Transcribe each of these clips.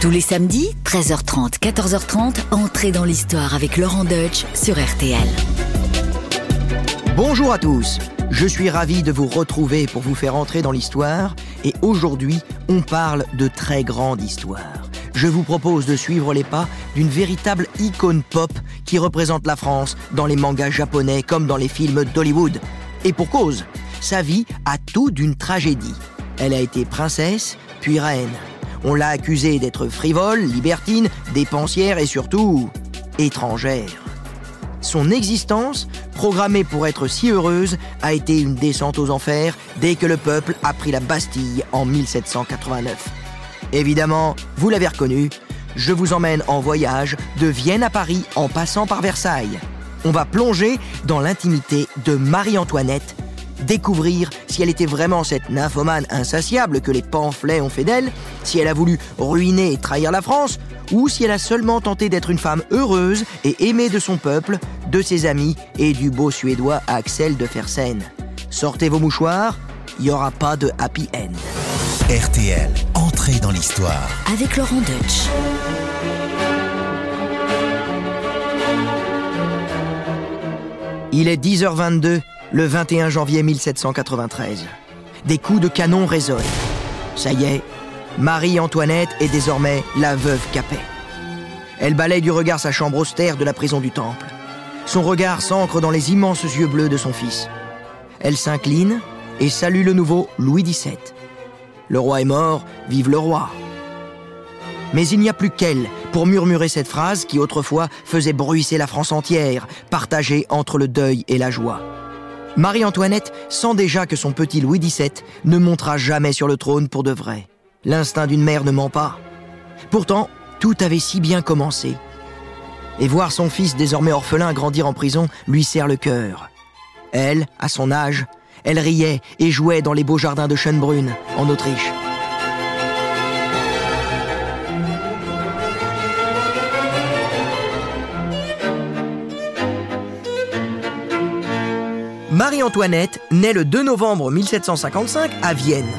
Tous les samedis, 13h30, 14h30, entrez dans l'histoire avec Laurent Deutsch sur RTL. Bonjour à tous, je suis ravi de vous retrouver pour vous faire entrer dans l'histoire et aujourd'hui on parle de très grande histoire. Je vous propose de suivre les pas d'une véritable icône pop qui représente la France dans les mangas japonais comme dans les films d'Hollywood. Et pour cause, sa vie a tout d'une tragédie. Elle a été princesse, puis reine. On l'a accusée d'être frivole, libertine, dépensière et surtout étrangère. Son existence, programmée pour être si heureuse, a été une descente aux enfers dès que le peuple a pris la Bastille en 1789. Évidemment, vous l'avez reconnu, je vous emmène en voyage de Vienne à Paris en passant par Versailles. On va plonger dans l'intimité de Marie-Antoinette, découvrir si elle était vraiment cette nymphomane insatiable que les pamphlets ont fait d'elle, si elle a voulu ruiner et trahir la France, ou si elle a seulement tenté d'être une femme heureuse et aimée de son peuple, de ses amis et du beau Suédois Axel de Fersen. Sortez vos mouchoirs, il n'y aura pas de happy end. RTL, entrée dans l'histoire. Avec Laurent Deutsch. Il est 10h22 le 21 janvier 1793. Des coups de canon résonnent. Ça y est, Marie-Antoinette est désormais la veuve Capet. Elle balaye du regard sa chambre austère de la prison du Temple. Son regard s'ancre dans les immenses yeux bleus de son fils. Elle s'incline et salue le nouveau Louis XVII. Le roi est mort, vive le roi. Mais il n'y a plus qu'elle pour murmurer cette phrase qui autrefois faisait bruisser la France entière, partagée entre le deuil et la joie. Marie-Antoinette sent déjà que son petit Louis XVII ne montera jamais sur le trône pour de vrai. L'instinct d'une mère ne ment pas. Pourtant, tout avait si bien commencé. Et voir son fils désormais orphelin grandir en prison lui serre le cœur. Elle, à son âge, elle riait et jouait dans les beaux jardins de Schönbrunn, en Autriche. Marie-Antoinette naît le 2 novembre 1755 à Vienne.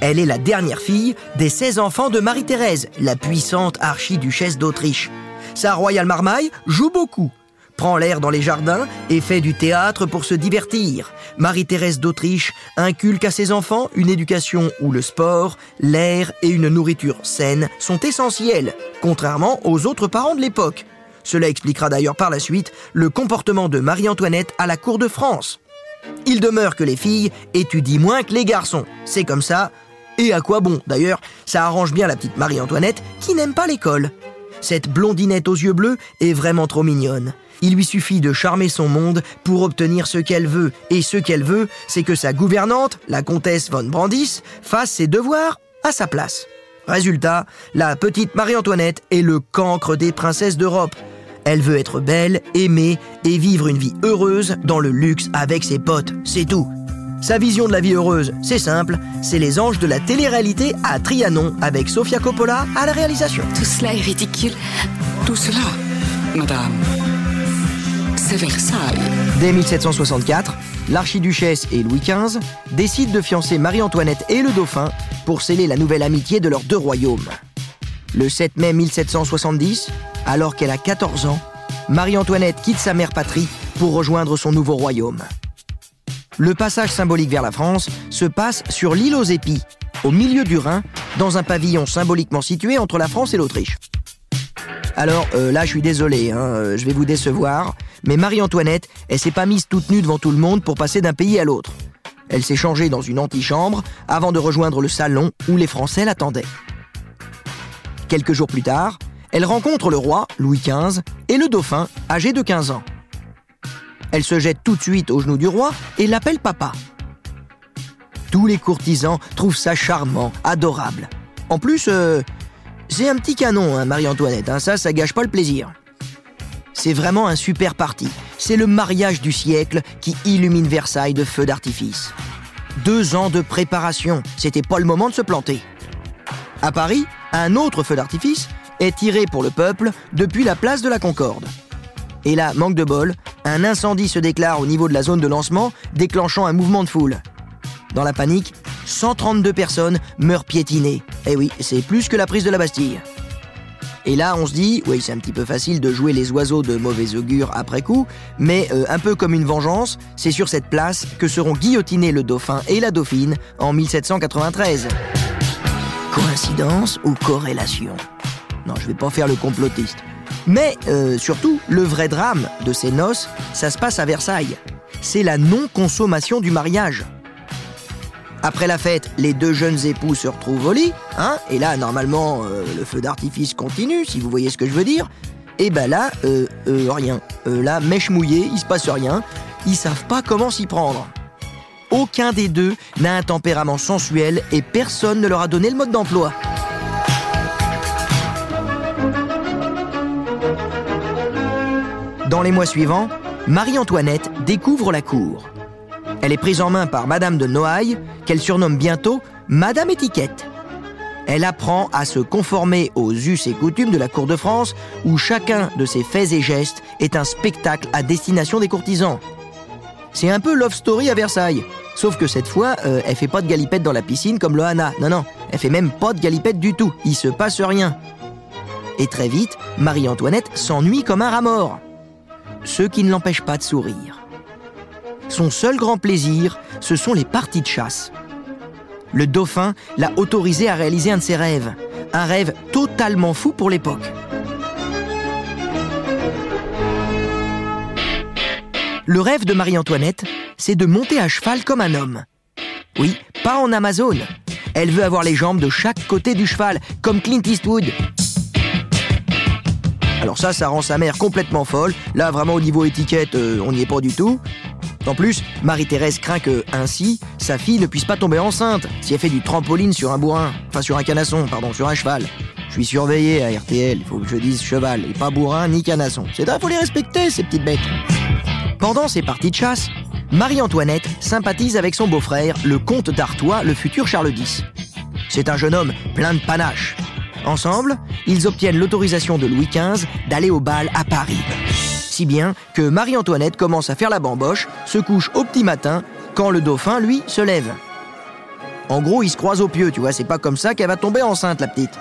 Elle est la dernière fille des 16 enfants de Marie-Thérèse, la puissante archiduchesse d'Autriche. Sa royale marmaille joue beaucoup, prend l'air dans les jardins et fait du théâtre pour se divertir. Marie-Thérèse d'Autriche inculque à ses enfants une éducation où le sport, l'air et une nourriture saine sont essentiels, contrairement aux autres parents de l'époque. Cela expliquera d'ailleurs par la suite le comportement de Marie-Antoinette à la cour de France. Il demeure que les filles étudient moins que les garçons. C'est comme ça. Et à quoi bon D'ailleurs, ça arrange bien la petite Marie-Antoinette qui n'aime pas l'école. Cette blondinette aux yeux bleus est vraiment trop mignonne. Il lui suffit de charmer son monde pour obtenir ce qu'elle veut. Et ce qu'elle veut, c'est que sa gouvernante, la comtesse von Brandis, fasse ses devoirs à sa place. Résultat, la petite Marie-Antoinette est le cancre des princesses d'Europe. Elle veut être belle, aimée et vivre une vie heureuse dans le luxe avec ses potes, c'est tout. Sa vision de la vie heureuse, c'est simple, c'est les anges de la télé-réalité à Trianon avec Sofia Coppola à la réalisation. Tout cela est ridicule. Tout cela, madame, c'est Versailles. Dès 1764, l'archiduchesse et Louis XV décident de fiancer Marie-Antoinette et le dauphin pour sceller la nouvelle amitié de leurs deux royaumes. Le 7 mai 1770, alors qu'elle a 14 ans, Marie-Antoinette quitte sa mère patrie pour rejoindre son nouveau royaume. Le passage symbolique vers la France se passe sur l'île aux épis, au milieu du Rhin, dans un pavillon symboliquement situé entre la France et l'Autriche. Alors euh, là, je suis désolé, hein, euh, je vais vous décevoir, mais Marie-Antoinette, elle s'est pas mise toute nue devant tout le monde pour passer d'un pays à l'autre. Elle s'est changée dans une antichambre avant de rejoindre le salon où les Français l'attendaient. Quelques jours plus tard, elle rencontre le roi, Louis XV, et le dauphin, âgé de 15 ans. Elle se jette tout de suite aux genoux du roi et l'appelle papa. Tous les courtisans trouvent ça charmant, adorable. En plus, euh, c'est un petit canon, hein, Marie-Antoinette, hein, ça, ça gâche pas le plaisir. C'est vraiment un super parti. C'est le mariage du siècle qui illumine Versailles de feux d'artifice. Deux ans de préparation, c'était pas le moment de se planter. À Paris, un autre feu d'artifice est tiré pour le peuple depuis la place de la Concorde. Et là, manque de bol, un incendie se déclare au niveau de la zone de lancement, déclenchant un mouvement de foule. Dans la panique, 132 personnes meurent piétinées. Eh oui, c'est plus que la prise de la Bastille. Et là, on se dit, oui, c'est un petit peu facile de jouer les oiseaux de mauvais augure après coup, mais euh, un peu comme une vengeance, c'est sur cette place que seront guillotinés le dauphin et la dauphine en 1793. Coïncidence ou corrélation? Non, je vais pas faire le complotiste. Mais euh, surtout, le vrai drame de ces noces, ça se passe à Versailles. C'est la non-consommation du mariage. Après la fête, les deux jeunes époux se retrouvent au lit, hein, et là, normalement, euh, le feu d'artifice continue, si vous voyez ce que je veux dire. Et ben là, euh, rien. Là, mèche mouillée, il se passe rien. Ils savent pas comment s'y prendre. Aucun des deux n'a un tempérament sensuel et personne ne leur a donné le mode d'emploi. Dans les mois suivants, Marie-Antoinette découvre la cour. Elle est prise en main par Madame de Noailles, qu'elle surnomme bientôt Madame Étiquette. Elle apprend à se conformer aux us et coutumes de la cour de France, où chacun de ses faits et gestes est un spectacle à destination des courtisans. C'est un peu Love Story à Versailles. Sauf que cette fois, euh, elle fait pas de galipette dans la piscine comme Loana. Non, non, elle fait même pas de galipette du tout. Il se passe rien. Et très vite, Marie-Antoinette s'ennuie comme un rat mort. Ce qui ne l'empêche pas de sourire. Son seul grand plaisir, ce sont les parties de chasse. Le dauphin l'a autorisé à réaliser un de ses rêves. Un rêve totalement fou pour l'époque. Le rêve de Marie-Antoinette, c'est de monter à cheval comme un homme. Oui, pas en Amazone. Elle veut avoir les jambes de chaque côté du cheval, comme Clint Eastwood. Alors ça, ça rend sa mère complètement folle. Là, vraiment, au niveau étiquette, euh, on n'y est pas du tout. En plus, Marie-Thérèse craint que, ainsi, sa fille ne puisse pas tomber enceinte si elle fait du trampoline sur un bourrin. Enfin, sur un canasson, pardon, sur un cheval. Je suis surveillé à RTL, il faut que je dise cheval, et pas bourrin ni canasson. C'est vrai, faut les respecter, ces petites bêtes. Pendant ces parties de chasse, Marie-Antoinette sympathise avec son beau-frère, le comte d'Artois, le futur Charles X. C'est un jeune homme plein de panache. Ensemble, ils obtiennent l'autorisation de Louis XV d'aller au bal à Paris. Si bien que Marie-Antoinette commence à faire la bamboche, se couche au petit matin, quand le dauphin, lui, se lève. En gros, ils se croisent au pieu, tu vois, c'est pas comme ça qu'elle va tomber enceinte, la petite.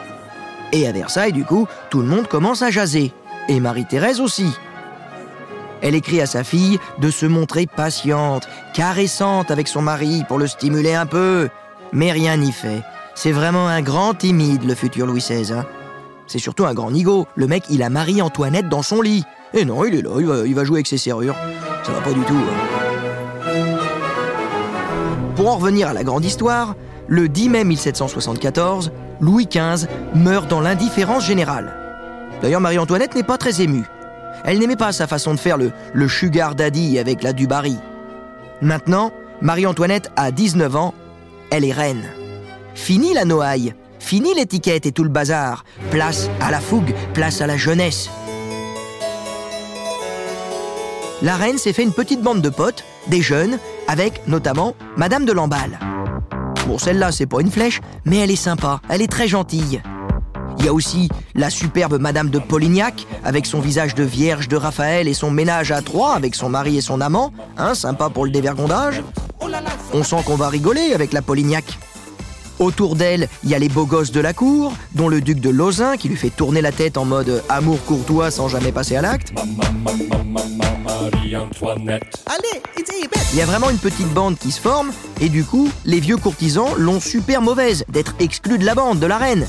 Et à Versailles, du coup, tout le monde commence à jaser. Et Marie-Thérèse aussi. Elle écrit à sa fille de se montrer patiente, caressante avec son mari pour le stimuler un peu. Mais rien n'y fait. C'est vraiment un grand timide, le futur Louis XVI. hein. C'est surtout un grand nigo. Le mec, il a Marie-Antoinette dans son lit. Et non, il est là, il va, il va jouer avec ses serrures. Ça va pas du tout. hein. Pour en revenir à la grande histoire, le 10 mai 1774, Louis XV meurt dans l'indifférence générale. D'ailleurs, Marie-Antoinette n'est pas très émue. Elle n'aimait pas sa façon de faire le, le sugar daddy avec la Dubarry. Maintenant, Marie-Antoinette a 19 ans, elle est reine. Fini la noaille, fini l'étiquette et tout le bazar. Place à la fougue, place à la jeunesse. La reine s'est fait une petite bande de potes, des jeunes, avec notamment Madame de Lamballe. Bon, celle-là, c'est pas une flèche, mais elle est sympa, elle est très gentille. Il y a aussi la superbe Madame de Polignac, avec son visage de vierge de Raphaël et son ménage à trois avec son mari et son amant, hein, sympa pour le dévergondage. On sent qu'on va rigoler avec la Polignac. Autour d'elle, il y a les beaux gosses de la cour, dont le duc de Lauzun qui lui fait tourner la tête en mode amour courtois sans jamais passer à l'acte. Il y a vraiment une petite bande qui se forme, et du coup, les vieux courtisans l'ont super mauvaise d'être exclus de la bande, de la reine.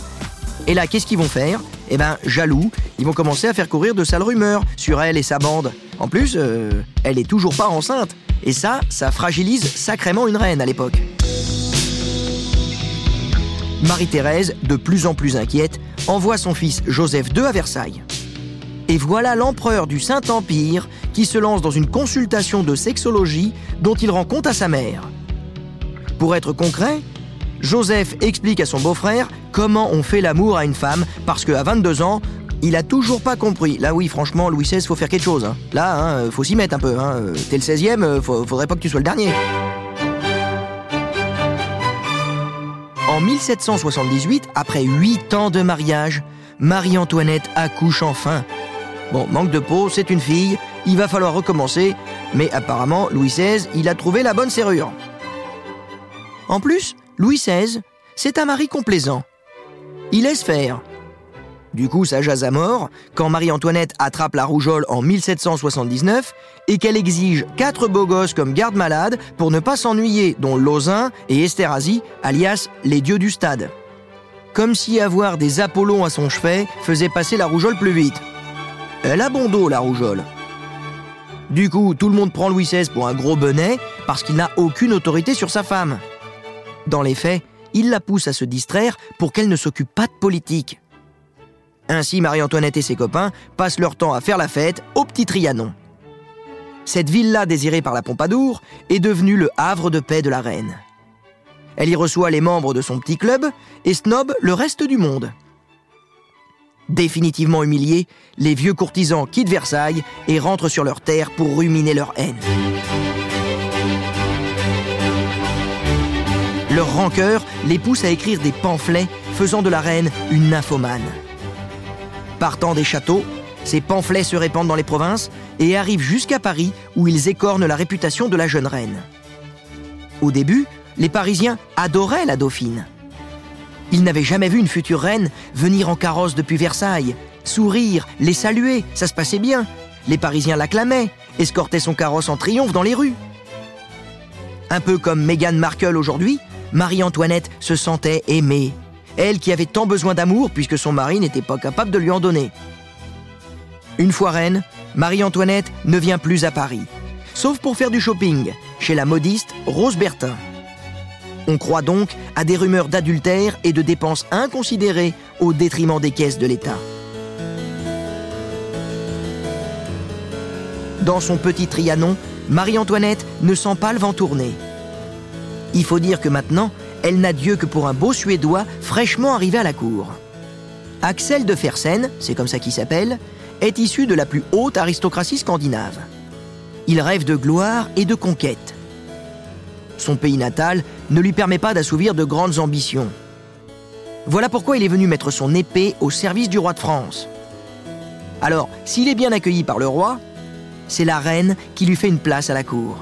Et là, qu'est-ce qu'ils vont faire? Eh ben, jaloux, ils vont commencer à faire courir de sales rumeurs sur elle et sa bande. En plus, euh, elle est toujours pas enceinte. Et ça, ça fragilise sacrément une reine à l'époque. Marie-Thérèse, de plus en plus inquiète, envoie son fils Joseph II à Versailles. Et voilà l'empereur du Saint-Empire qui se lance dans une consultation de sexologie dont il rend compte à sa mère. Pour être concret, Joseph explique à son beau-frère comment on fait l'amour à une femme parce qu'à 22 ans, il a toujours pas compris. Là, oui, franchement, Louis XVI, faut faire quelque chose. hein. Là, hein, faut s'y mettre un peu. Hein. T'es le 16e, euh, faudrait pas que tu sois le dernier. En 1778, après 8 ans de mariage, Marie-Antoinette accouche enfin. Bon, manque de peau, c'est une fille, il va falloir recommencer, mais apparemment, Louis XVI, il a trouvé la bonne serrure. En plus, Louis XVI, c'est un mari complaisant. Il laisse faire. Du coup, ça jase à mort quand Marie-Antoinette attrape la rougeole en 1779 et qu'elle exige quatre beaux gosses comme garde-malade pour ne pas s'ennuyer, dont Lausin et Esterhazy, alias les dieux du stade. Comme si avoir des Apollons à son chevet faisait passer la rougeole plus vite. Elle a bon dos, la rougeole. Du coup, tout le monde prend Louis XVI pour un gros bonnet parce qu'il n'a aucune autorité sur sa femme. Dans les faits, il la pousse à se distraire pour qu'elle ne s'occupe pas de politique. Ainsi, Marie-Antoinette et ses copains passent leur temps à faire la fête au Petit Trianon. Cette villa désirée par la Pompadour est devenue le havre de paix de la reine. Elle y reçoit les membres de son petit club et snob le reste du monde. Définitivement humiliés, les vieux courtisans quittent Versailles et rentrent sur leur terre pour ruminer leur haine. Leur rancœur les pousse à écrire des pamphlets faisant de la reine une nymphomane. Partant des châteaux, ces pamphlets se répandent dans les provinces et arrivent jusqu'à Paris où ils écornent la réputation de la jeune reine. Au début, les Parisiens adoraient la dauphine. Ils n'avaient jamais vu une future reine venir en carrosse depuis Versailles, sourire, les saluer, ça se passait bien. Les Parisiens l'acclamaient, escortaient son carrosse en triomphe dans les rues. Un peu comme Meghan Markle aujourd'hui, Marie-Antoinette se sentait aimée. Elle qui avait tant besoin d'amour puisque son mari n'était pas capable de lui en donner. Une fois reine, Marie-Antoinette ne vient plus à Paris, sauf pour faire du shopping chez la modiste Rose Bertin. On croit donc à des rumeurs d'adultère et de dépenses inconsidérées au détriment des caisses de l'État. Dans son petit Trianon, Marie-Antoinette ne sent pas le vent tourner. Il faut dire que maintenant, elle n'a Dieu que pour un beau Suédois fraîchement arrivé à la cour. Axel de Fersen, c'est comme ça qu'il s'appelle, est issu de la plus haute aristocratie scandinave. Il rêve de gloire et de conquête. Son pays natal ne lui permet pas d'assouvir de grandes ambitions. Voilà pourquoi il est venu mettre son épée au service du roi de France. Alors, s'il est bien accueilli par le roi, c'est la reine qui lui fait une place à la cour.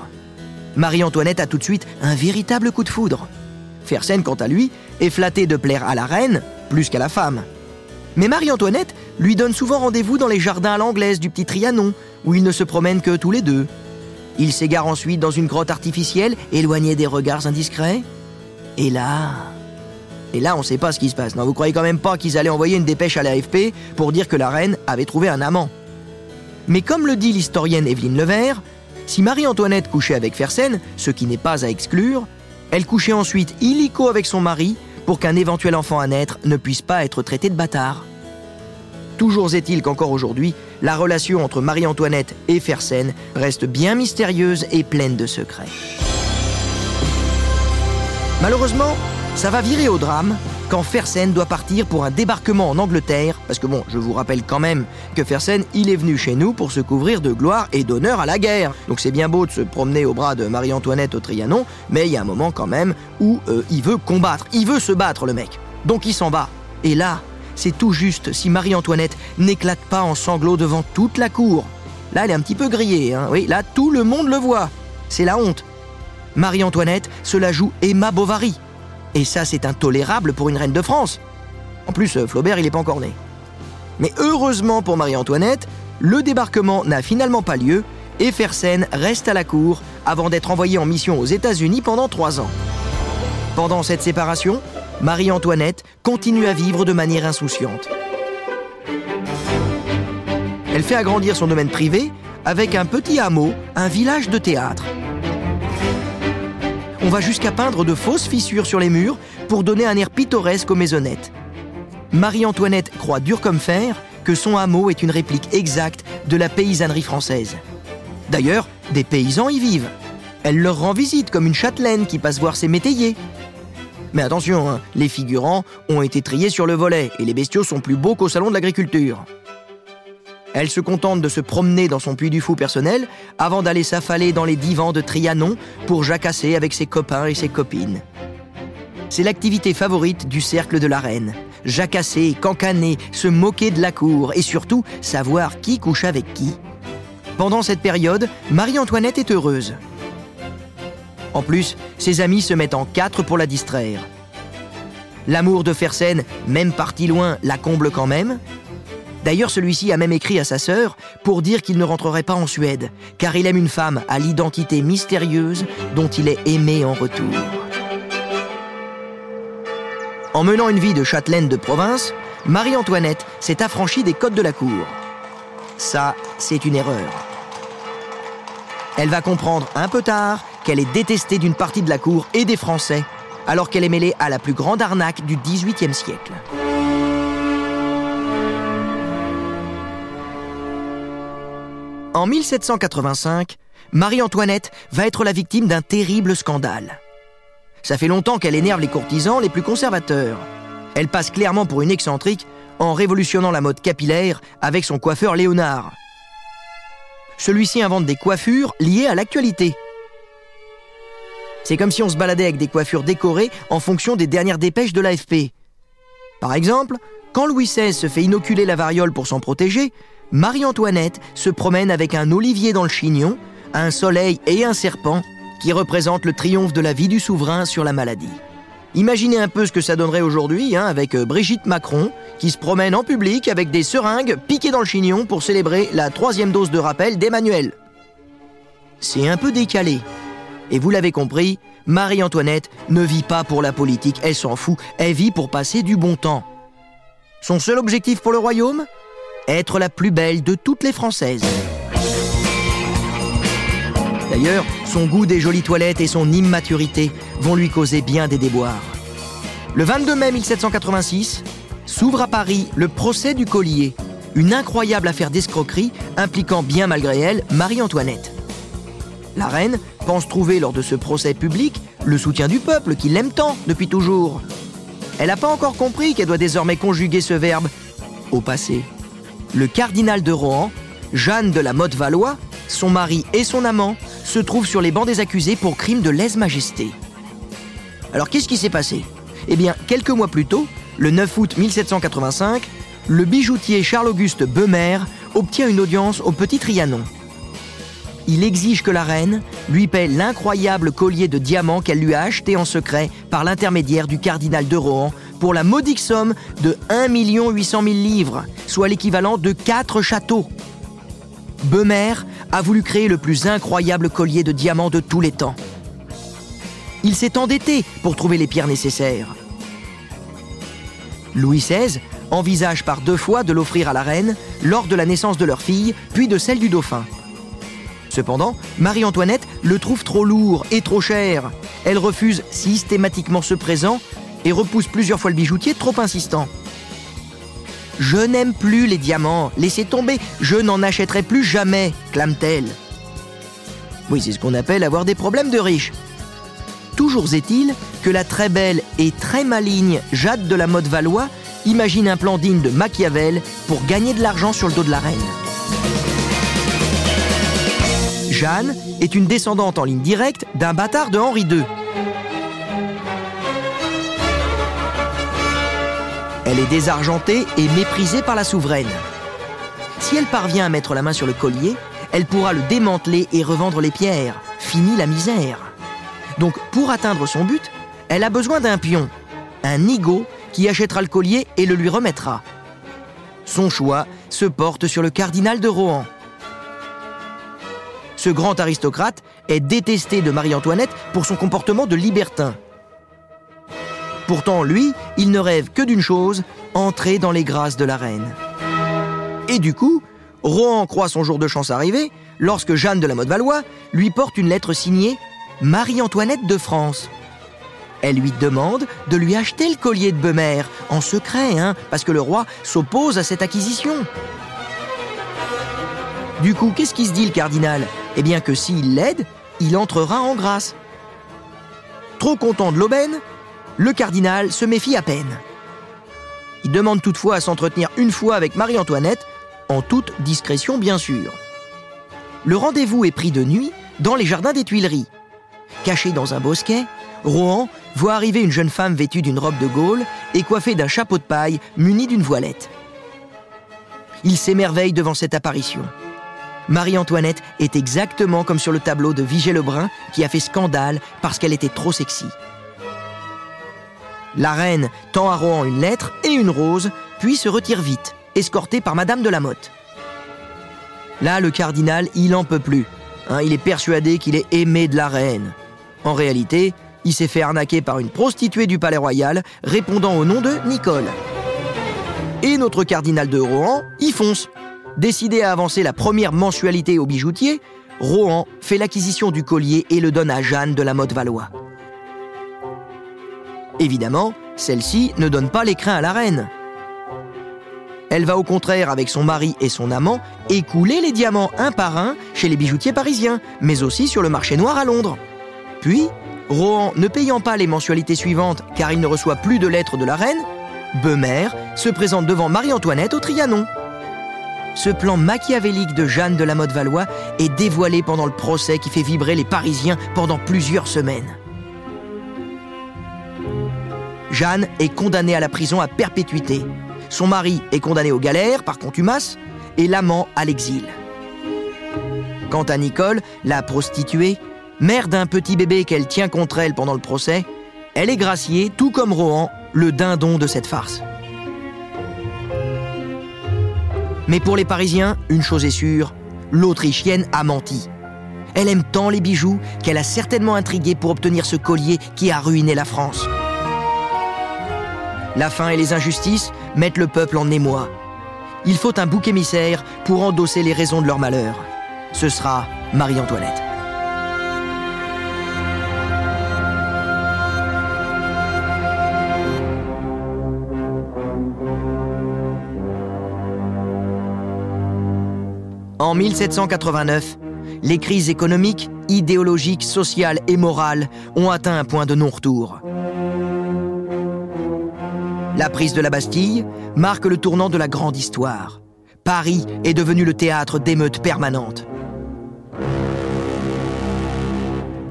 Marie-Antoinette a tout de suite un véritable coup de foudre. Fersen, quant à lui, est flatté de plaire à la reine plus qu'à la femme. Mais Marie-Antoinette lui donne souvent rendez-vous dans les jardins à l'anglaise du petit Trianon, où ils ne se promènent que tous les deux. Il s'égare ensuite dans une grotte artificielle, éloigné des regards indiscrets. Et là... Et là, on ne sait pas ce qui se passe. Non, vous croyez quand même pas qu'ils allaient envoyer une dépêche à l'AFP pour dire que la reine avait trouvé un amant. Mais comme le dit l'historienne Evelyne Levert, si Marie-Antoinette couchait avec Fersen, ce qui n'est pas à exclure, elle couchait ensuite illico avec son mari pour qu'un éventuel enfant à naître ne puisse pas être traité de bâtard. Toujours est-il qu'encore aujourd'hui, la relation entre Marie-Antoinette et Fersen reste bien mystérieuse et pleine de secrets. Malheureusement, ça va virer au drame quand Fersen doit partir pour un débarquement en Angleterre, parce que bon, je vous rappelle quand même que Fersen, il est venu chez nous pour se couvrir de gloire et d'honneur à la guerre. Donc c'est bien beau de se promener au bras de Marie-Antoinette au Trianon, mais il y a un moment quand même où euh, il veut combattre, il veut se battre le mec. Donc il s'en va. Et là, c'est tout juste si Marie-Antoinette n'éclate pas en sanglots devant toute la cour. Là, elle est un petit peu grillée, hein. oui, là, tout le monde le voit. C'est la honte. Marie-Antoinette se la joue Emma Bovary. Et ça, c'est intolérable pour une reine de France. En plus, euh, Flaubert, il n'est pas encore né. Mais heureusement pour Marie-Antoinette, le débarquement n'a finalement pas lieu et Fersen reste à la cour avant d'être envoyé en mission aux États-Unis pendant trois ans. Pendant cette séparation, Marie-Antoinette continue à vivre de manière insouciante. Elle fait agrandir son domaine privé avec un petit hameau, un village de théâtre. On va jusqu'à peindre de fausses fissures sur les murs pour donner un air pittoresque aux maisonnettes. Marie-Antoinette croit dur comme fer que son hameau est une réplique exacte de la paysannerie française. D'ailleurs, des paysans y vivent. Elle leur rend visite comme une châtelaine qui passe voir ses métayers. Mais attention, hein, les figurants ont été triés sur le volet et les bestiaux sont plus beaux qu'au salon de l'agriculture. Elle se contente de se promener dans son puits du fou personnel avant d'aller s'affaler dans les divans de Trianon pour jacasser avec ses copains et ses copines. C'est l'activité favorite du cercle de la reine. Jacasser, cancaner, se moquer de la cour et surtout savoir qui couche avec qui. Pendant cette période, Marie-Antoinette est heureuse. En plus, ses amis se mettent en quatre pour la distraire. L'amour de Fersen, même parti loin, la comble quand même, D'ailleurs, celui-ci a même écrit à sa sœur pour dire qu'il ne rentrerait pas en Suède, car il aime une femme à l'identité mystérieuse dont il est aimé en retour. En menant une vie de châtelaine de province, Marie-Antoinette s'est affranchie des codes de la cour. Ça, c'est une erreur. Elle va comprendre un peu tard qu'elle est détestée d'une partie de la cour et des Français, alors qu'elle est mêlée à la plus grande arnaque du XVIIIe siècle. En 1785, Marie-Antoinette va être la victime d'un terrible scandale. Ça fait longtemps qu'elle énerve les courtisans les plus conservateurs. Elle passe clairement pour une excentrique en révolutionnant la mode capillaire avec son coiffeur Léonard. Celui-ci invente des coiffures liées à l'actualité. C'est comme si on se baladait avec des coiffures décorées en fonction des dernières dépêches de l'AFP. Par exemple, quand Louis XVI se fait inoculer la variole pour s'en protéger, Marie-Antoinette se promène avec un olivier dans le chignon, un soleil et un serpent qui représentent le triomphe de la vie du souverain sur la maladie. Imaginez un peu ce que ça donnerait aujourd'hui hein, avec euh, Brigitte Macron qui se promène en public avec des seringues piquées dans le chignon pour célébrer la troisième dose de rappel d'Emmanuel. C'est un peu décalé. Et vous l'avez compris, Marie-Antoinette ne vit pas pour la politique, elle s'en fout, elle vit pour passer du bon temps. Son seul objectif pour le royaume? Être la plus belle de toutes les Françaises. D'ailleurs, son goût des jolies toilettes et son immaturité vont lui causer bien des déboires. Le 22 mai 1786, s'ouvre à Paris le procès du collier, une incroyable affaire d'escroquerie impliquant bien malgré elle Marie-Antoinette. La reine pense trouver lors de ce procès public le soutien du peuple qui l'aime tant depuis toujours. Elle n'a pas encore compris qu'elle doit désormais conjuguer ce verbe au passé le cardinal de Rohan, Jeanne de la Motte-Valois, son mari et son amant se trouvent sur les bancs des accusés pour crime de lèse-majesté. Alors qu'est-ce qui s'est passé? Eh bien, quelques mois plus tôt, le 9 août 1785, le bijoutier Charles-Auguste Beumer obtient une audience au Petit Trianon. Il exige que la reine lui paie l'incroyable collier de diamants qu'elle lui a acheté en secret par l'intermédiaire du cardinal de Rohan pour la modique somme de 1 800 000 livres, soit l'équivalent de 4 châteaux. Beumer a voulu créer le plus incroyable collier de diamants de tous les temps. Il s'est endetté pour trouver les pierres nécessaires. Louis XVI envisage par deux fois de l'offrir à la reine lors de la naissance de leur fille, puis de celle du dauphin. Cependant, Marie-Antoinette le trouve trop lourd et trop cher. Elle refuse systématiquement ce présent et repousse plusieurs fois le bijoutier trop insistant. Je n'aime plus les diamants, laissez tomber, je n'en achèterai plus jamais, clame-t-elle. Oui, c'est ce qu'on appelle avoir des problèmes de riches. Toujours est-il que la très belle et très maligne Jade de la mode Valois imagine un plan digne de Machiavel pour gagner de l'argent sur le dos de la reine. Jeanne est une descendante en ligne directe d'un bâtard de Henri II. Elle est désargentée et méprisée par la souveraine. Si elle parvient à mettre la main sur le collier, elle pourra le démanteler et revendre les pierres. Fini la misère. Donc, pour atteindre son but, elle a besoin d'un pion, un nigo qui achètera le collier et le lui remettra. Son choix se porte sur le cardinal de Rohan. Ce grand aristocrate est détesté de Marie-Antoinette pour son comportement de libertin. Pourtant, lui, il ne rêve que d'une chose, entrer dans les grâces de la reine. Et du coup, Rohan croit son jour de chance arriver lorsque Jeanne de la Motte-Valois lui porte une lettre signée Marie-Antoinette de France. Elle lui demande de lui acheter le collier de Beumer, en secret, hein, parce que le roi s'oppose à cette acquisition. Du coup, qu'est-ce qui se dit le cardinal? Eh bien que s'il l'aide, il entrera en grâce. Trop content de l'aubaine, le cardinal se méfie à peine. Il demande toutefois à s'entretenir une fois avec Marie-Antoinette, en toute discrétion bien sûr. Le rendez-vous est pris de nuit dans les jardins des Tuileries. Caché dans un bosquet, Rohan voit arriver une jeune femme vêtue d'une robe de Gaulle et coiffée d'un chapeau de paille muni d'une voilette. Il s'émerveille devant cette apparition. Marie-Antoinette est exactement comme sur le tableau de Vigée Lebrun qui a fait scandale parce qu'elle était trop sexy. La reine tend à Rohan une lettre et une rose, puis se retire vite, escorté par Madame de la Motte. Là, le cardinal, il en peut plus. Hein, il est persuadé qu'il est aimé de la reine. En réalité, il s'est fait arnaquer par une prostituée du palais royal répondant au nom de Nicole. Et notre cardinal de Rohan y fonce. Décidé à avancer la première mensualité au bijoutier, Rohan fait l'acquisition du collier et le donne à Jeanne de la Motte Valois. Évidemment, celle-ci ne donne pas l'écrin à la reine. Elle va au contraire, avec son mari et son amant, écouler les diamants un par un chez les bijoutiers parisiens, mais aussi sur le marché noir à Londres. Puis, Rohan ne payant pas les mensualités suivantes car il ne reçoit plus de lettres de la reine, Beumer se présente devant Marie-Antoinette au Trianon. Ce plan machiavélique de Jeanne de la Motte Valois est dévoilé pendant le procès qui fait vibrer les Parisiens pendant plusieurs semaines. Jeanne est condamnée à la prison à perpétuité. Son mari est condamné aux galères par contumace et l'amant à l'exil. Quant à Nicole, la prostituée, mère d'un petit bébé qu'elle tient contre elle pendant le procès, elle est graciée, tout comme Rohan, le dindon de cette farce. Mais pour les Parisiens, une chose est sûre, l'Autrichienne a menti. Elle aime tant les bijoux qu'elle a certainement intrigué pour obtenir ce collier qui a ruiné la France. La faim et les injustices mettent le peuple en émoi. Il faut un bouc émissaire pour endosser les raisons de leur malheur. Ce sera Marie-Antoinette. En 1789, les crises économiques, idéologiques, sociales et morales ont atteint un point de non-retour. La prise de la Bastille marque le tournant de la grande histoire. Paris est devenu le théâtre d'émeutes permanentes.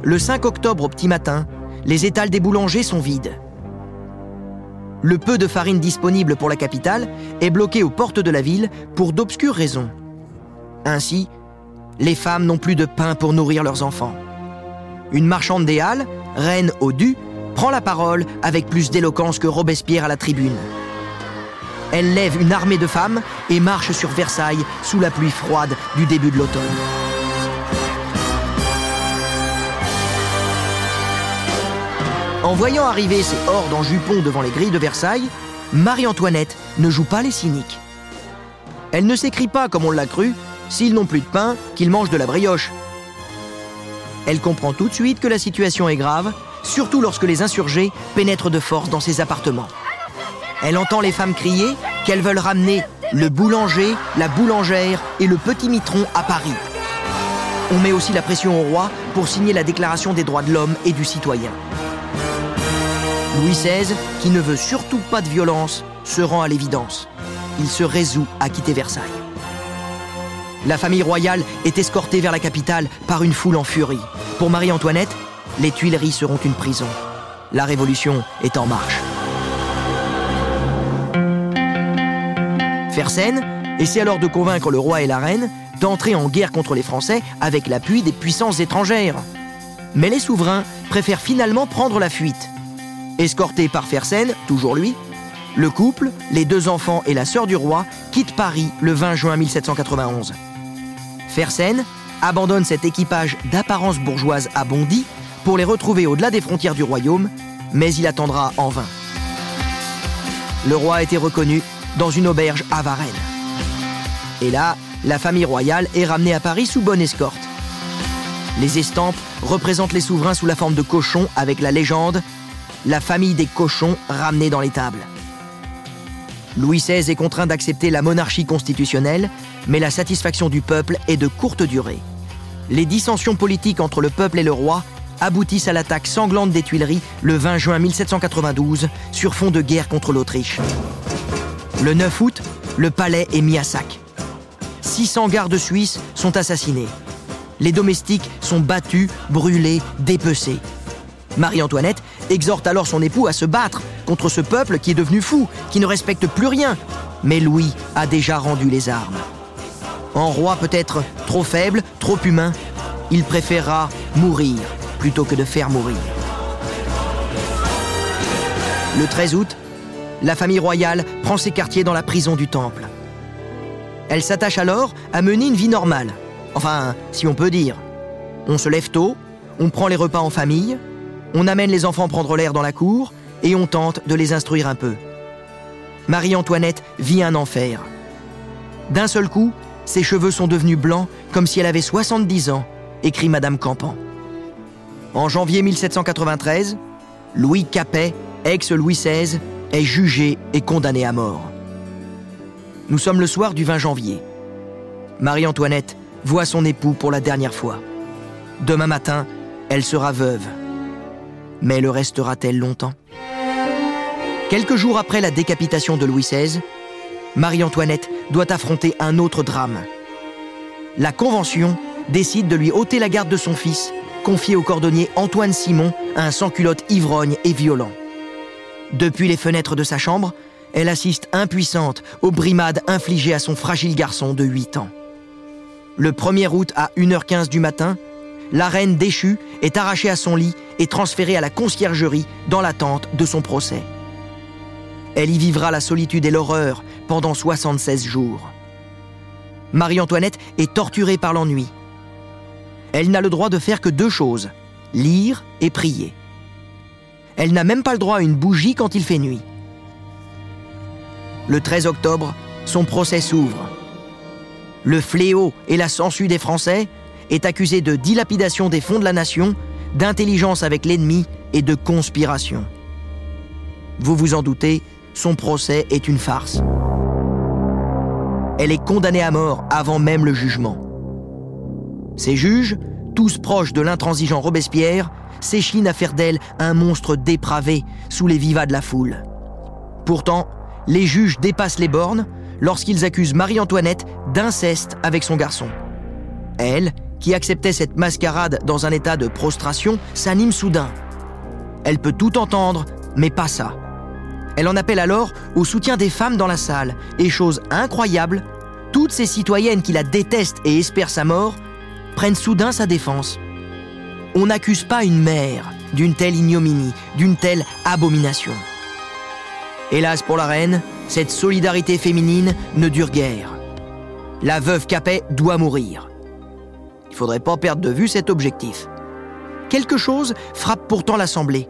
Le 5 octobre au petit matin, les étals des boulangers sont vides. Le peu de farine disponible pour la capitale est bloqué aux portes de la ville pour d'obscures raisons. Ainsi, les femmes n'ont plus de pain pour nourrir leurs enfants. Une marchande des Halles, reine au du, prend la parole avec plus d'éloquence que Robespierre à la tribune. Elle lève une armée de femmes et marche sur Versailles sous la pluie froide du début de l'automne. En voyant arriver ces hordes en jupon devant les grilles de Versailles, Marie-Antoinette ne joue pas les cyniques. Elle ne s'écrit pas, comme on l'a cru, s'ils n'ont plus de pain, qu'ils mangent de la brioche. Elle comprend tout de suite que la situation est grave surtout lorsque les insurgés pénètrent de force dans ses appartements. Elle entend les femmes crier qu'elles veulent ramener le boulanger, la boulangère et le petit mitron à Paris. On met aussi la pression au roi pour signer la Déclaration des droits de l'homme et du citoyen. Louis XVI, qui ne veut surtout pas de violence, se rend à l'évidence. Il se résout à quitter Versailles. La famille royale est escortée vers la capitale par une foule en furie. Pour Marie-Antoinette, les Tuileries seront une prison. La révolution est en marche. Fersen essaie alors de convaincre le roi et la reine d'entrer en guerre contre les Français avec l'appui des puissances étrangères. Mais les souverains préfèrent finalement prendre la fuite. Escorté par Fersen, toujours lui, le couple, les deux enfants et la sœur du roi quittent Paris le 20 juin 1791. Fersen abandonne cet équipage d'apparence bourgeoise à Bondy pour les retrouver au-delà des frontières du royaume, mais il attendra en vain. Le roi a été reconnu dans une auberge à Varennes. Et là, la famille royale est ramenée à Paris sous bonne escorte. Les estampes représentent les souverains sous la forme de cochons avec la légende La famille des cochons ramenés dans les tables. Louis XVI est contraint d'accepter la monarchie constitutionnelle, mais la satisfaction du peuple est de courte durée. Les dissensions politiques entre le peuple et le roi aboutissent à l'attaque sanglante des Tuileries le 20 juin 1792 sur fond de guerre contre l'Autriche. Le 9 août, le palais est mis à sac. 600 gardes suisses sont assassinés. Les domestiques sont battus, brûlés, dépecés. Marie-Antoinette exhorte alors son époux à se battre contre ce peuple qui est devenu fou, qui ne respecte plus rien. Mais Louis a déjà rendu les armes. En roi peut-être trop faible, trop humain, il préférera mourir plutôt que de faire mourir. Le 13 août, la famille royale prend ses quartiers dans la prison du Temple. Elle s'attache alors à mener une vie normale. Enfin, si on peut dire. On se lève tôt, on prend les repas en famille, on amène les enfants prendre l'air dans la cour et on tente de les instruire un peu. Marie-Antoinette vit un enfer. D'un seul coup, ses cheveux sont devenus blancs comme si elle avait 70 ans, écrit Madame Campan. En janvier 1793, Louis Capet, ex-Louis XVI, est jugé et condamné à mort. Nous sommes le soir du 20 janvier. Marie-Antoinette voit son époux pour la dernière fois. Demain matin, elle sera veuve. Mais le restera-t-elle longtemps? Quelques jours après la décapitation de Louis XVI, Marie-Antoinette doit affronter un autre drame. La Convention décide de lui ôter la garde de son fils, confié au cordonnier Antoine Simon, un sans-culotte ivrogne et violent. Depuis les fenêtres de sa chambre, elle assiste impuissante aux brimades infligées à son fragile garçon de 8 ans. Le 1er août à 1h15 du matin, la reine déchue est arrachée à son lit et transférée à la conciergerie dans l'attente de son procès. Elle y vivra la solitude et l'horreur pendant 76 jours. Marie-Antoinette est torturée par l'ennui. Elle n'a le droit de faire que deux choses, lire et prier. Elle n'a même pas le droit à une bougie quand il fait nuit. Le 13 octobre, son procès s'ouvre. Le fléau et la censure des Français est accusé de dilapidation des fonds de la nation, d'intelligence avec l'ennemi et de conspiration. Vous vous en doutez, son procès est une farce. Elle est condamnée à mort avant même le jugement. Ces juges, tous proches de l'intransigeant Robespierre, s'échinent à faire d'elle un monstre dépravé sous les vivas de la foule. Pourtant, les juges dépassent les bornes lorsqu'ils accusent Marie-Antoinette d'inceste avec son garçon. Elle, qui acceptait cette mascarade dans un état de prostration, s'anime soudain. Elle peut tout entendre, mais pas ça. Elle en appelle alors au soutien des femmes dans la salle, et chose incroyable, toutes ces citoyennes qui la détestent et espèrent sa mort soudain sa défense. On n'accuse pas une mère d'une telle ignominie, d'une telle abomination. Hélas pour la reine, cette solidarité féminine ne dure guère. La veuve Capet doit mourir. Il faudrait pas perdre de vue cet objectif. Quelque chose frappe pourtant l'Assemblée.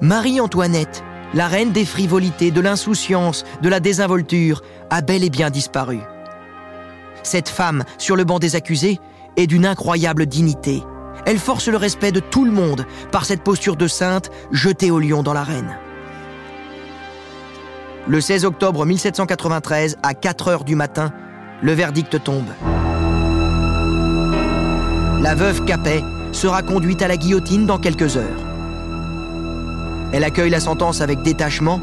Marie-Antoinette, la reine des frivolités, de l'insouciance, de la désinvolture, a bel et bien disparu. Cette femme, sur le banc des accusés, est d'une incroyable dignité. Elle force le respect de tout le monde par cette posture de sainte jetée au lion dans l'arène. Le 16 octobre 1793, à 4 heures du matin, le verdict tombe. La veuve Capet sera conduite à la guillotine dans quelques heures. Elle accueille la sentence avec détachement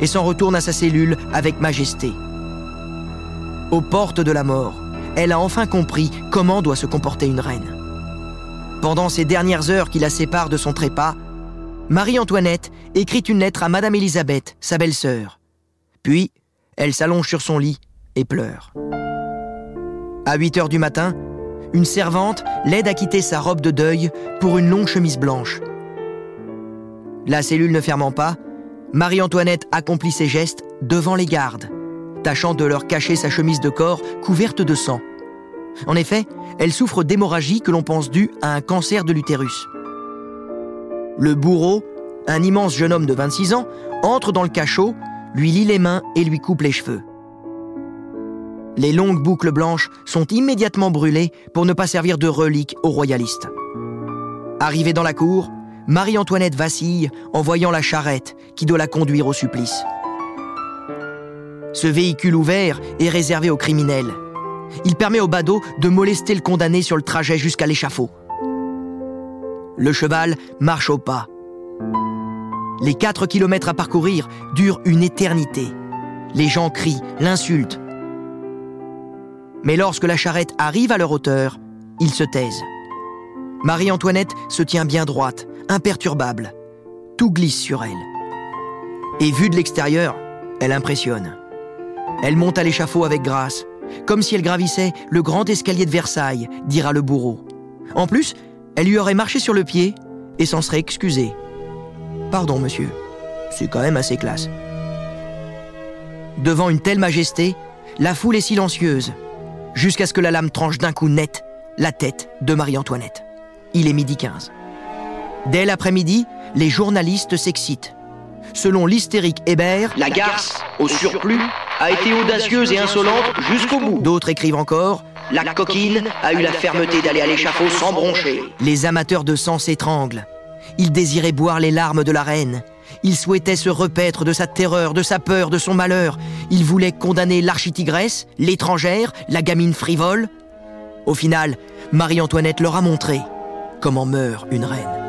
et s'en retourne à sa cellule avec majesté. Aux portes de la mort, elle a enfin compris comment doit se comporter une reine. Pendant ces dernières heures qui la séparent de son trépas, Marie-Antoinette écrit une lettre à Madame Élisabeth, sa belle-sœur. Puis, elle s'allonge sur son lit et pleure. À 8 heures du matin, une servante l'aide à quitter sa robe de deuil pour une longue chemise blanche. La cellule ne fermant pas, Marie-Antoinette accomplit ses gestes devant les gardes, tâchant de leur cacher sa chemise de corps couverte de sang. En effet, elle souffre d'hémorragie que l'on pense due à un cancer de l'utérus. Le bourreau, un immense jeune homme de 26 ans, entre dans le cachot, lui lie les mains et lui coupe les cheveux. Les longues boucles blanches sont immédiatement brûlées pour ne pas servir de relique aux royalistes. Arrivée dans la cour, Marie-Antoinette vacille en voyant la charrette qui doit la conduire au supplice. Ce véhicule ouvert est réservé aux criminels. Il permet au badaud de molester le condamné sur le trajet jusqu'à l'échafaud. Le cheval marche au pas. Les 4 kilomètres à parcourir durent une éternité. Les gens crient, l'insultent. Mais lorsque la charrette arrive à leur hauteur, ils se taisent. Marie-Antoinette se tient bien droite, imperturbable. Tout glisse sur elle. Et vue de l'extérieur, elle impressionne. Elle monte à l'échafaud avec grâce, comme si elle gravissait le grand escalier de Versailles, dira le bourreau. En plus, elle lui aurait marché sur le pied et s'en serait excusée. Pardon, monsieur, c'est quand même assez classe. Devant une telle majesté, La foule est silencieuse, jusqu'à ce que la lame tranche d'un coup net la tête de Marie-Antoinette. Il est midi 15. Dès l'après-midi, les journalistes s'excitent. Selon l'hystérique Hébert, La garce, au surplus, a été audacieuse et insolente jusqu'au bout. d'autres écrivent encore, La coquine a eu la fermeté d'aller à l'échafaud sans broncher. les amateurs de sang s'étranglent. Ils désiraient boire les larmes de la reine. Ils souhaitaient se repaître de sa terreur, de sa peur, de son malheur. Ils voulaient condamner l'architigresse, l'étrangère, la gamine frivole. Au final, Marie-Antoinette leur a montré comment meurt une reine.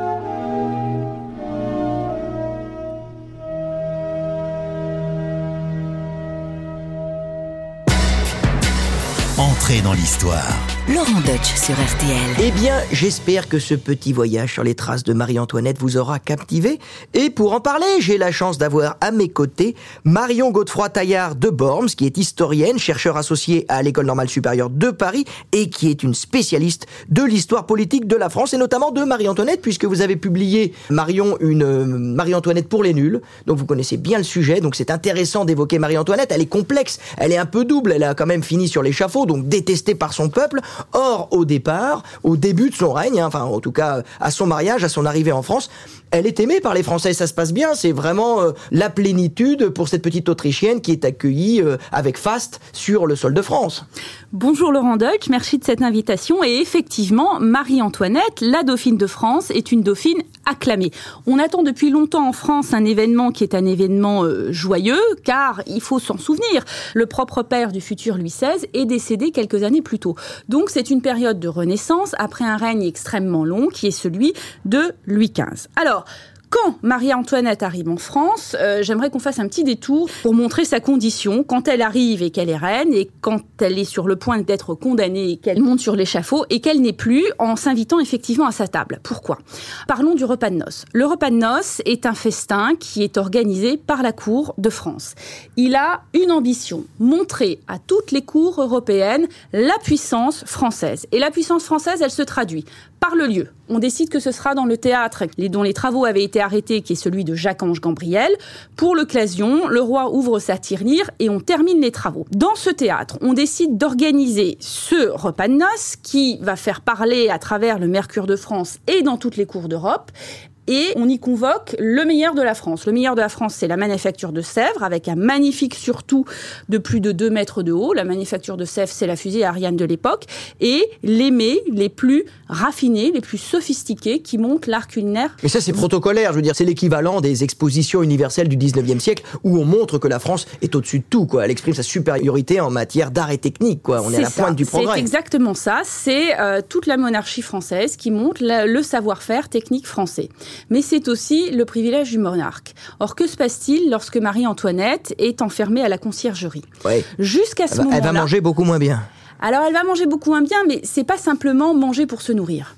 Dans l'histoire. Laurent Deutsch sur RTL. Eh bien, j'espère que ce petit voyage sur les traces de Marie-Antoinette vous aura captivé. Et pour en parler, j'ai la chance d'avoir à mes côtés Marion Godefroy-Taillard de Borms, qui est historienne, chercheur associée à l'École normale supérieure de Paris et qui est une spécialiste de l'histoire politique de la France et notamment de Marie-Antoinette, puisque vous avez publié, Marion, une euh, Marie-Antoinette pour les nuls. Donc vous connaissez bien le sujet, donc c'est intéressant d'évoquer Marie-Antoinette. Elle est complexe, elle est un peu double, elle a quand même fini sur l'échafaud, donc détestée par son peuple. Or, au départ, au début de son règne, hein, enfin en tout cas à son mariage, à son arrivée en France, elle est aimée par les Français, ça se passe bien. C'est vraiment euh, la plénitude pour cette petite Autrichienne qui est accueillie euh, avec faste sur le sol de France. Bonjour Laurent Deutsch, merci de cette invitation. Et effectivement, Marie-Antoinette, la dauphine de France, est une dauphine acclamée. On attend depuis longtemps en France un événement qui est un événement euh, joyeux, car il faut s'en souvenir, le propre père du futur Louis XVI est décédé quelques années plus tôt. Donc c'est une période de renaissance après un règne extrêmement long qui est celui de Louis XV. Alors, quand Marie-Antoinette arrive en France, euh, j'aimerais qu'on fasse un petit détour pour montrer sa condition quand elle arrive et qu'elle est reine et quand elle est sur le point d'être condamnée et qu'elle monte sur l'échafaud et qu'elle n'est plus en s'invitant effectivement à sa table. Pourquoi? Parlons du repas de noces. Le repas de noces est un festin qui est organisé par la cour de France. Il a une ambition, montrer à toutes les cours européennes la puissance française. Et la puissance française, elle se traduit par le lieu. On décide que ce sera dans le théâtre dont les travaux avaient été arrêtés, qui est celui de Jacques-Ange Gambriel. Pour le Clasion, le roi ouvre sa tirelire et on termine les travaux. Dans ce théâtre, on décide d'organiser ce repas de noces qui va faire parler à travers le Mercure de France et dans toutes les cours d'Europe. Et on y convoque le meilleur de la France. Le meilleur de la France, c'est la manufacture de Sèvres, avec un magnifique surtout de plus de 2 mètres de haut. La manufacture de Sèvres, c'est la fusée Ariane de l'époque. Et les mets les plus raffinés, les plus sophistiqués, qui montent l'art culinaire Mais ça, c'est protocolaire. Je veux dire, c'est l'équivalent des expositions universelles du 19e siècle où on montre que la France est au-dessus de tout, quoi. Elle exprime sa supériorité en matière d'art et technique, quoi. On est, à la ça. pointe du progrès. C'est exactement ça. C'est euh, toute la monarchie française qui montre la- le savoir-faire technique français. Mais c'est aussi le privilège du monarque. Or, que se passe-t-il lorsque Marie-Antoinette est enfermée à la conciergerie Ouais. Jusqu'à ce Elle va, elle moment-là. va manger beaucoup moins bien. Alors, elle va manger beaucoup moins bien, mais c'est pas simplement manger pour se nourrir.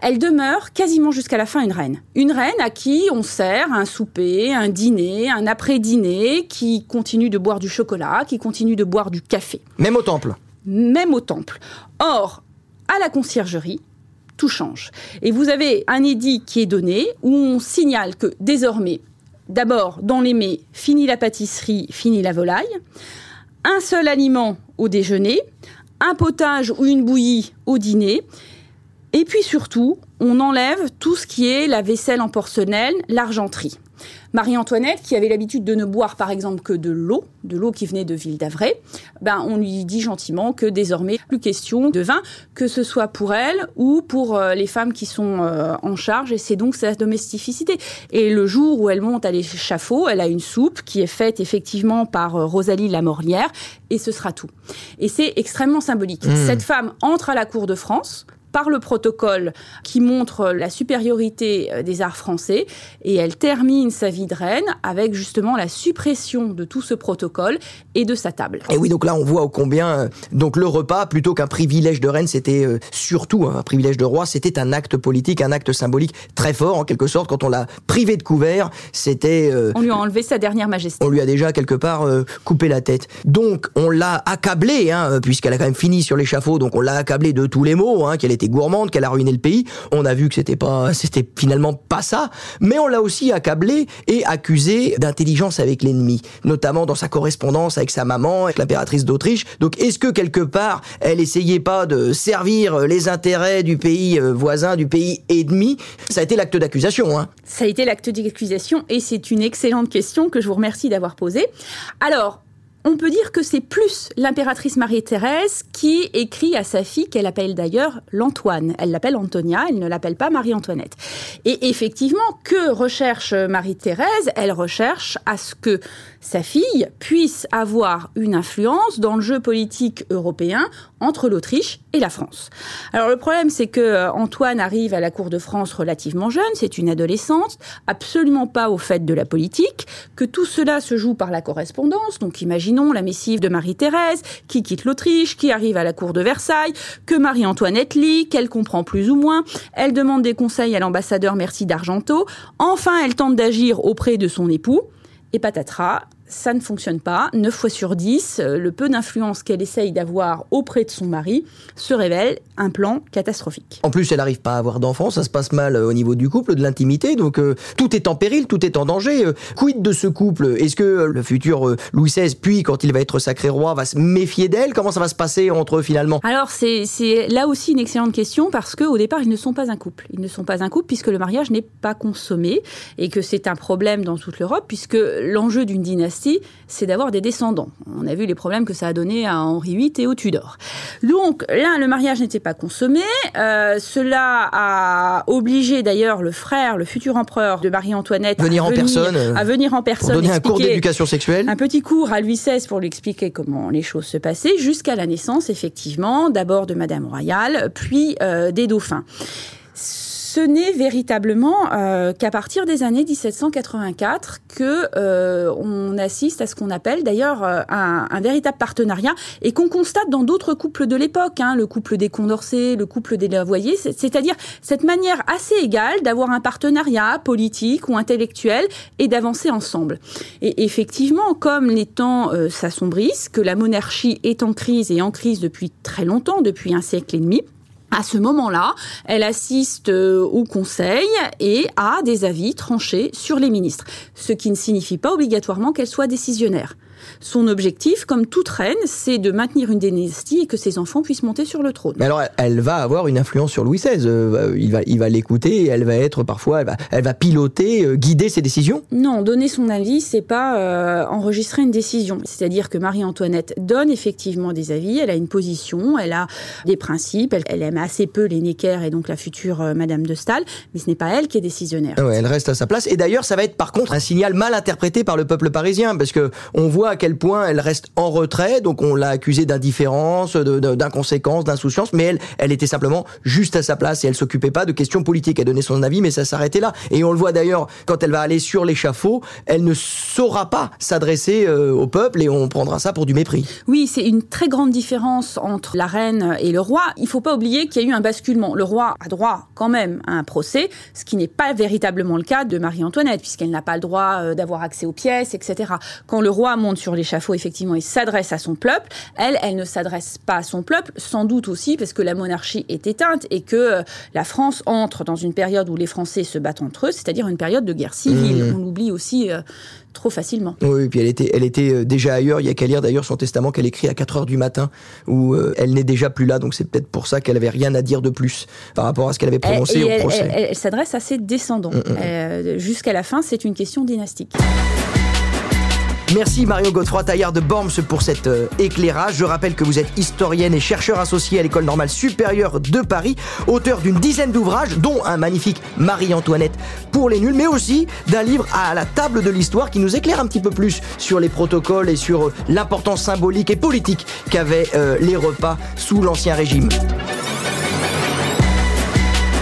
Elle demeure quasiment jusqu'à la fin une reine. Une reine à qui on sert un souper, un dîner, un après-dîner, qui continue de boire du chocolat, qui continue de boire du café Même au temple. même au temple. Or, à la conciergerie, tout change. Et vous avez un édit qui est donné où on signale que désormais, d'abord, dans les mets, fini la pâtisserie, fini la volaille, un seul aliment au déjeuner, un potage ou une bouillie au dîner, et puis surtout, on enlève tout ce qui est la vaisselle en porcelaine, l'argenterie. Marie-Antoinette, qui avait l'habitude de ne boire par exemple que de l'eau, de l'eau qui venait de Ville d'Avray, ben, on lui dit gentiment que désormais, plus question de vin, que ce soit pour elle ou pour euh, les femmes qui sont euh, en charge, et c'est donc sa domesticité. Et le jour où elle monte à l'échafaud, elle a une soupe qui est faite effectivement par euh, Rosalie Lamorlière, et ce sera tout. Et c'est extrêmement symbolique. Cette femme entre à la cour de France, par le protocole qui montre la supériorité euh, des arts français et elle termine sa vie de reine avec justement la suppression de tout ce protocole et de sa table. Et oui, donc là, on voit combien, euh, donc le repas, plutôt qu'un privilège de reine, c'était euh, surtout hein, un privilège de roi, c'était un acte politique, un acte symbolique très fort, en quelque sorte. Quand on l'a privé de couvert, c'était... euh, On lui a enlevé sa dernière majesté. on lui a déjà quelque part euh, coupé la tête. Donc on l'a accablée, hein, puisqu'elle a quand même fini sur l'échafaud, donc on l'a accablée de tous les maux, hein, qu'elle était gourmande, qu'elle a ruiné le pays. On a vu que c'était pas, c'était finalement pas ça. Mais on l'a aussi accablée et accusée d'intelligence avec l'ennemi, notamment dans sa correspondance avec sa maman, avec l'impératrice d'Autriche. Donc, est-ce que quelque part, elle essayait pas de servir les intérêts du pays euh, voisin, du pays ennemi? Ça a été l'acte d'accusation. Hein. Ça a été l'acte d'accusation et c'est une excellente question que je vous remercie d'avoir posée. Alors, on peut dire que c'est plus l'impératrice Marie-Thérèse qui écrit à sa fille, qu'elle appelle d'ailleurs l'Antoine. Elle l'appelle Antonia, elle ne l'appelle pas Marie-Antoinette. Et effectivement, que recherche Marie-Thérèse? Elle recherche à ce que sa fille puisse avoir une influence dans le jeu politique européen entre l'Autriche et la France. Alors le problème, c'est que euh, Antoine arrive à la cour de France relativement jeune, c'est une adolescente, absolument pas au fait de la politique, que tout cela se joue par la correspondance. Donc imaginons la missive de Marie-Thérèse qui quitte l'Autriche, qui arrive à la cour de Versailles, que Marie-Antoinette lit, qu'elle comprend plus ou moins. Elle demande des conseils à l'ambassadeur Merci d'Argento. Enfin, elle tente d'agir auprès de son époux. Et patatras, ça ne fonctionne pas. 9 fois sur 10, euh, le peu d'influence qu'elle essaye d'avoir auprès de son mari se révèle un plan catastrophique. En plus, elle n'arrive pas à avoir d'enfants, ça se passe mal euh, au niveau du couple, de l'intimité, donc euh, tout est en péril, tout est en danger. quid de ce couple? Est-ce que le futur Louis XVI, puis quand il va être sacré roi, va se méfier d'elle? Comment ça va se passer entre eux finalement? Alors c'est là aussi une excellente question parce qu'au départ, ils ne sont pas un couple. Ils ne sont pas un couple puisque le mariage n'est pas consommé et que c'est un problème dans toute l'Europe puisque l'enjeu d'une dynastie c'est d'avoir des descendants. On a vu les problèmes que ça a donné à Henri VIII et aux Tudors. Donc là, le mariage n'était pas consommé. Euh, cela a obligé d'ailleurs le frère, le futur empereur de Marie-Antoinette, venir à, en personne, à venir en personne, pour donner un cours d'éducation sexuelle, un petit cours à Louis XVI pour lui expliquer comment les choses se passaient, jusqu'à la naissance effectivement, d'abord de Madame Royale, puis euh, des dauphins ce n'est véritablement euh, qu'à partir des années 1784 que euh, on assiste à ce qu'on appelle d'ailleurs euh, un, un, véritable partenariat et qu'on constate dans d'autres couples de l'époque, hein, le couple des Condorcet, le couple des Lavoisier, c'est-à-dire cette manière assez égale d'avoir un partenariat politique ou intellectuel et d'avancer ensemble. Et effectivement, comme les temps s'assombrissent, que la monarchie est en crise et en crise depuis très longtemps, depuis un siècle et demi, à ce moment-là, elle assiste euh, au Conseil et a des avis tranchés sur les ministres, ce qui ne signifie pas obligatoirement qu'elle soit décisionnaire. Son objectif, comme toute reine, c'est de maintenir une dynastie et que ses enfants puissent monter sur le trône. Mais alors, elle va avoir une influence sur Louis XVI. Euh, il va, il va l'écouter et elle va être parfois, elle va, elle va piloter, euh, guider ses décisions. Non, donner son avis, c'est pas euh, enregistrer une décision. C'est-à-dire que Marie-Antoinette donne effectivement des avis. Elle a une position, elle a des principes. Elle, aime assez peu les Necker et donc la future Madame de Staël, mais ce n'est pas elle qui est décisionnaire. Ouais, elle reste à sa place. Et d'ailleurs, ça va être par contre un signal mal interprété par le peuple parisien, parce que on voit à quel point elle reste en retrait. Donc on l'a accusée d'indifférence, d'inconséquence, d'insouciance, mais elle, elle était simplement juste à sa place et elle s'occupait pas de questions politiques. Elle donnait son avis, mais ça s'arrêtait là. Et on le voit d'ailleurs quand elle va aller sur l'échafaud, elle ne saura pas s'adresser euh, au peuple et on prendra ça pour du mépris. Oui, c'est une très grande différence entre la reine et le roi. Il faut pas oublier qu'il y a eu un basculement. Le roi a droit quand même à un procès, ce qui n'est pas véritablement le cas de Marie-Antoinette, puisqu'elle n'a pas le droit euh, d'avoir accès aux pièces, etc. Quand le roi monte sur l'échafaud, effectivement, il s'adresse à son peuple. Elle, elle ne s'adresse pas à son peuple, sans doute aussi parce que la monarchie est éteinte et que euh, la France entre dans une période où les Français se battent entre eux, c'est-à-dire une période de guerre civile. Mmh. On l'oublie aussi euh, trop facilement. Oui, puis elle était, elle était euh, déjà ailleurs. Il y a qu'à lire d'ailleurs son testament qu'elle écrit à 4 heures du matin, où elle n'est déjà plus là. Donc c'est peut-être pour ça qu'elle avait rien à dire de plus par rapport à ce qu'elle avait prononcé au procès. Elle, elle s'adresse à ses descendants. Mmh, mmh. Jusqu'à la fin, c'est une question dynastique. Merci Mario Godefroy Taillard de Borms pour cet euh, éclairage. Je rappelle que vous êtes historienne et chercheur associé à l'École normale supérieure de Paris, auteur d'une dizaine d'ouvrages, dont un magnifique Marie-Antoinette pour les nuls, mais aussi d'un livre à la table de l'histoire qui nous éclaire un petit peu plus sur les protocoles et sur euh, l'importance symbolique et politique qu'avaient euh, les repas sous l'Ancien Régime.